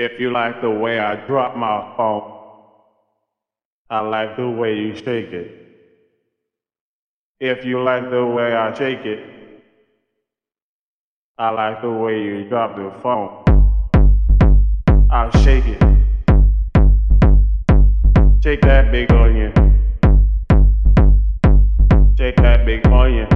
If you like the way I drop my phone, I like the way you shake it. If you like the way I shake it, I like the way you drop the phone. I'll shake it. Shake that big onion. Shake that big onion.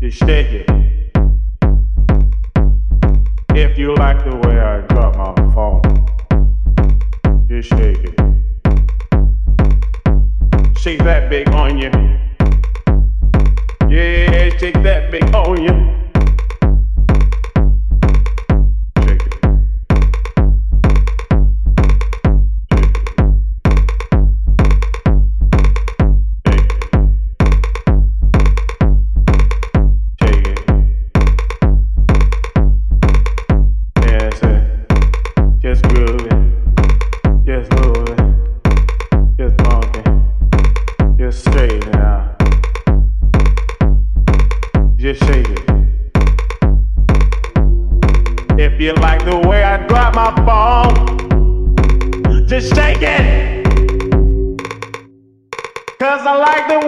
Just shake it. You like the way I drop my phone, just shake it. Shake that big onion. Yeah, shake that big onion. Shake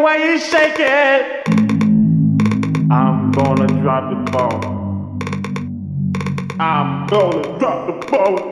way you shake it. I'm gonna drop the ball. I'm gonna drop the phone.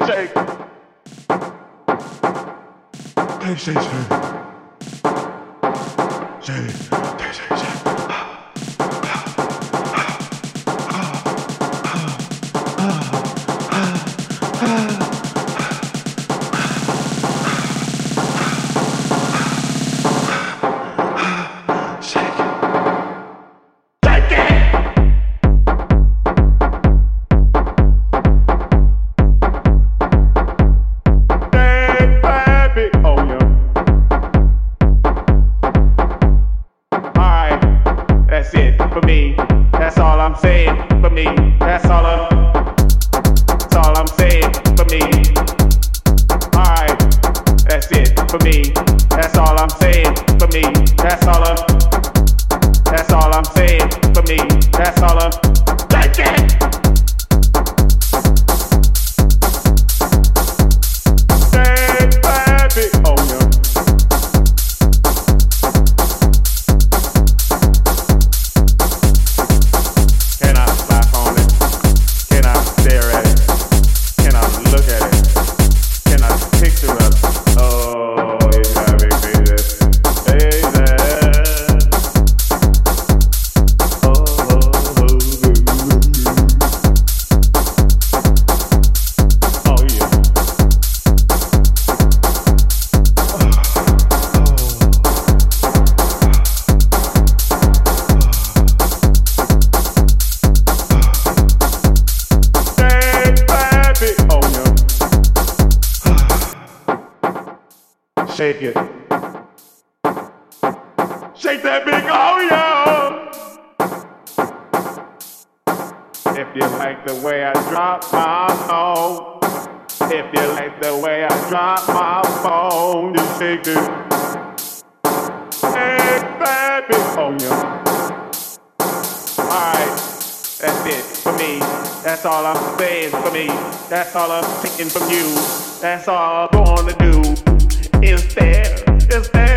yo. Shake, shake, shake. Shake, shake, for me. That's all I'm saying for me. That's all I'm. That's all I'm saying for me. Alright, that's it for me. That's all I'm saying for me. That's all I'm. That's all I'm saying for me. That's all I'm. Shake it. Shake that big oh yeah. If you like the way I drop my phone, if you like the way I drop my phone, you shake it. Shake that big oh yeah. Alright, that's it for me. That's all I'm saying for me. That's all I'm taking from you. That's all I'm gonna do. Is there, is there